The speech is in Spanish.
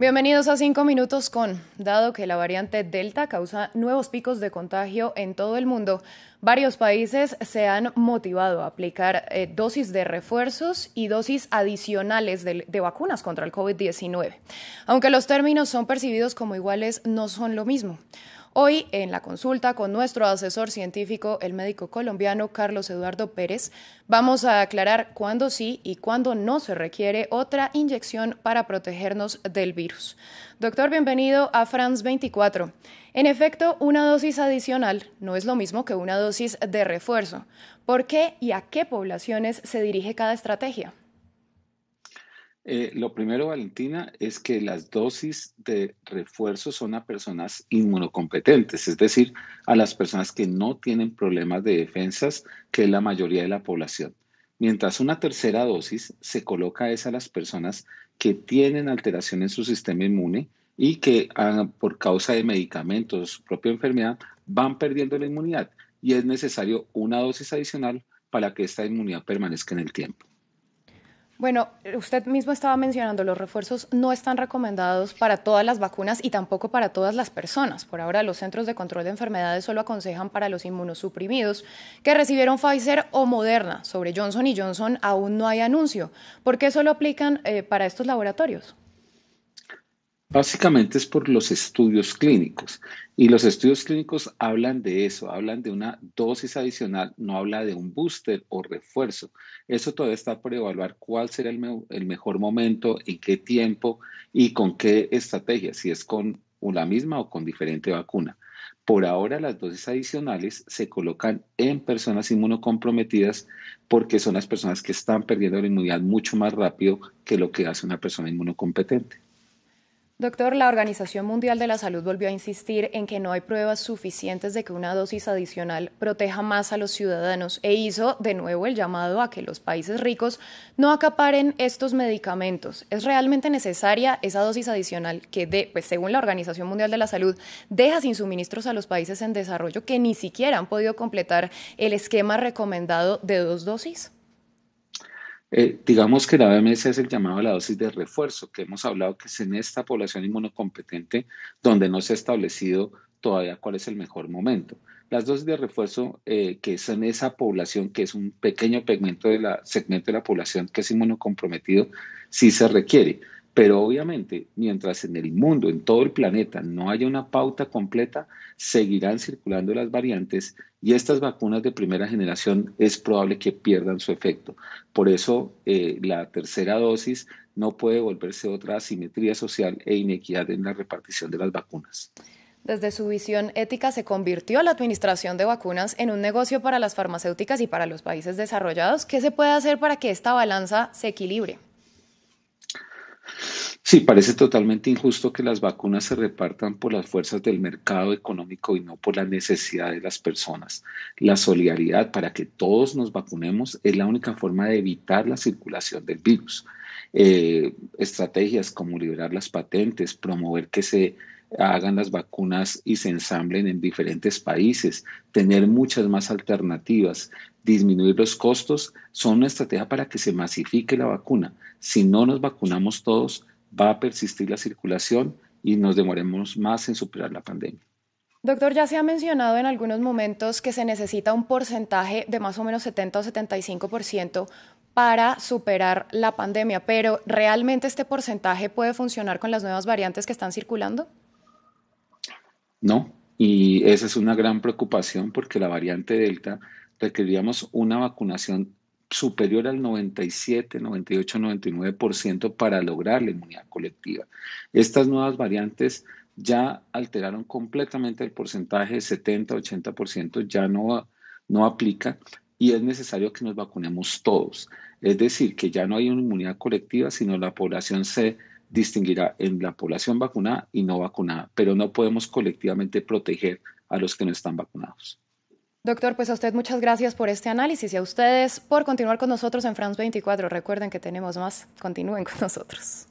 Bienvenidos a Cinco Minutos con. Dado que la variante Delta causa nuevos picos de contagio en todo el mundo, varios países se han motivado a aplicar eh, dosis de refuerzos y dosis adicionales de vacunas contra el COVID-19. Aunque los términos son percibidos como iguales, no son lo mismo. Hoy, en la consulta con nuestro asesor científico, el médico colombiano Carlos Eduardo Pérez, vamos a aclarar cuándo sí y cuándo no se requiere otra inyección para protegernos del virus. Doctor, bienvenido a France 24. En efecto, una dosis adicional no es lo mismo que una dosis de refuerzo. ¿Por qué y a qué poblaciones se dirige cada estrategia? Eh, lo primero, Valentina, es que las dosis de refuerzo son a personas inmunocompetentes, es decir, a las personas que no tienen problemas de defensas, que es la mayoría de la población. Mientras una tercera dosis se coloca es a las personas que tienen alteración en su sistema inmune y que ah, por causa de medicamentos, su propia enfermedad, van perdiendo la inmunidad y es necesario una dosis adicional para que esta inmunidad permanezca en el tiempo. Bueno, usted mismo estaba mencionando, los refuerzos no están recomendados para todas las vacunas y tampoco para todas las personas. Por ahora, los Centros de Control de Enfermedades solo aconsejan para los inmunosuprimidos que recibieron Pfizer o Moderna. Sobre Johnson y Johnson aún no hay anuncio. ¿Por qué solo aplican eh, para estos laboratorios? Básicamente es por los estudios clínicos y los estudios clínicos hablan de eso, hablan de una dosis adicional, no habla de un booster o refuerzo. Eso todavía está por evaluar cuál será el, mejor momento, en qué tiempo y con qué estrategia, si es con la misma o con diferente vacuna. Por ahora las dosis adicionales se colocan en personas inmunocomprometidas porque son las personas que están perdiendo la inmunidad mucho más rápido que lo que hace una persona inmunocompetente. Doctor, la Organización Mundial de la Salud volvió a insistir en que no hay pruebas suficientes de que una dosis adicional proteja más a los ciudadanos e hizo de nuevo el llamado a que los países ricos no acaparen estos medicamentos. ¿Es realmente necesaria esa dosis adicional que, pues, según la Organización Mundial de la Salud, deja sin suministros a los países en desarrollo que ni siquiera han podido completar el esquema recomendado de dos dosis? Eh, digamos que la OMS es el llamado a la dosis de refuerzo, que hemos hablado que es en esta población inmunocompetente donde no se ha establecido todavía cuál es el mejor momento. Las dosis de refuerzo, eh, que son esa población, que es un pequeño segmento de la, segmento de la población que es inmunocomprometido, sí se requiere. Pero obviamente, mientras en el mundo, en todo el planeta, no haya una pauta completa, seguirán circulando las variantes y estas vacunas de primera generación es probable que pierdan su efecto. Por eso, eh, la tercera dosis no puede volverse otra asimetría social e inequidad en la repartición de las vacunas. Desde su visión ética, se convirtió la administración de vacunas en un negocio para las farmacéuticas y para los países desarrollados. ¿Qué se puede hacer para que esta balanza se equilibre? Sí, parece totalmente injusto que las vacunas se repartan por las fuerzas del mercado económico y no por la necesidad de las personas. La solidaridad para que todos nos vacunemos es la única forma de evitar la circulación del virus. Eh, estrategias como liberar las patentes, promover que se hagan las vacunas y se ensamblen en diferentes países, tener muchas más alternativas, disminuir los costos, son una estrategia para que se masifique la vacuna. Si no nos vacunamos todos, va a persistir la circulación y nos demoremos más en superar la pandemia. Doctor, ya se ha mencionado en algunos momentos que se necesita un porcentaje de más o menos 70 o 75% para superar la pandemia, pero ¿realmente este porcentaje puede funcionar con las nuevas variantes que están circulando? No, y esa es una gran preocupación porque la variante Delta requeríamos una vacunación superior al 97, 98, 99% para lograr la inmunidad colectiva. Estas nuevas variantes ya alteraron completamente el porcentaje, 70, 80% ya no, no aplica y es necesario que nos vacunemos todos. Es decir, que ya no hay una inmunidad colectiva, sino la población se distinguirá en la población vacunada y no vacunada, pero no podemos colectivamente proteger a los que no están vacunados. Doctor, pues a usted muchas gracias por este análisis y a ustedes por continuar con nosotros en France 24. Recuerden que tenemos más. Continúen con nosotros.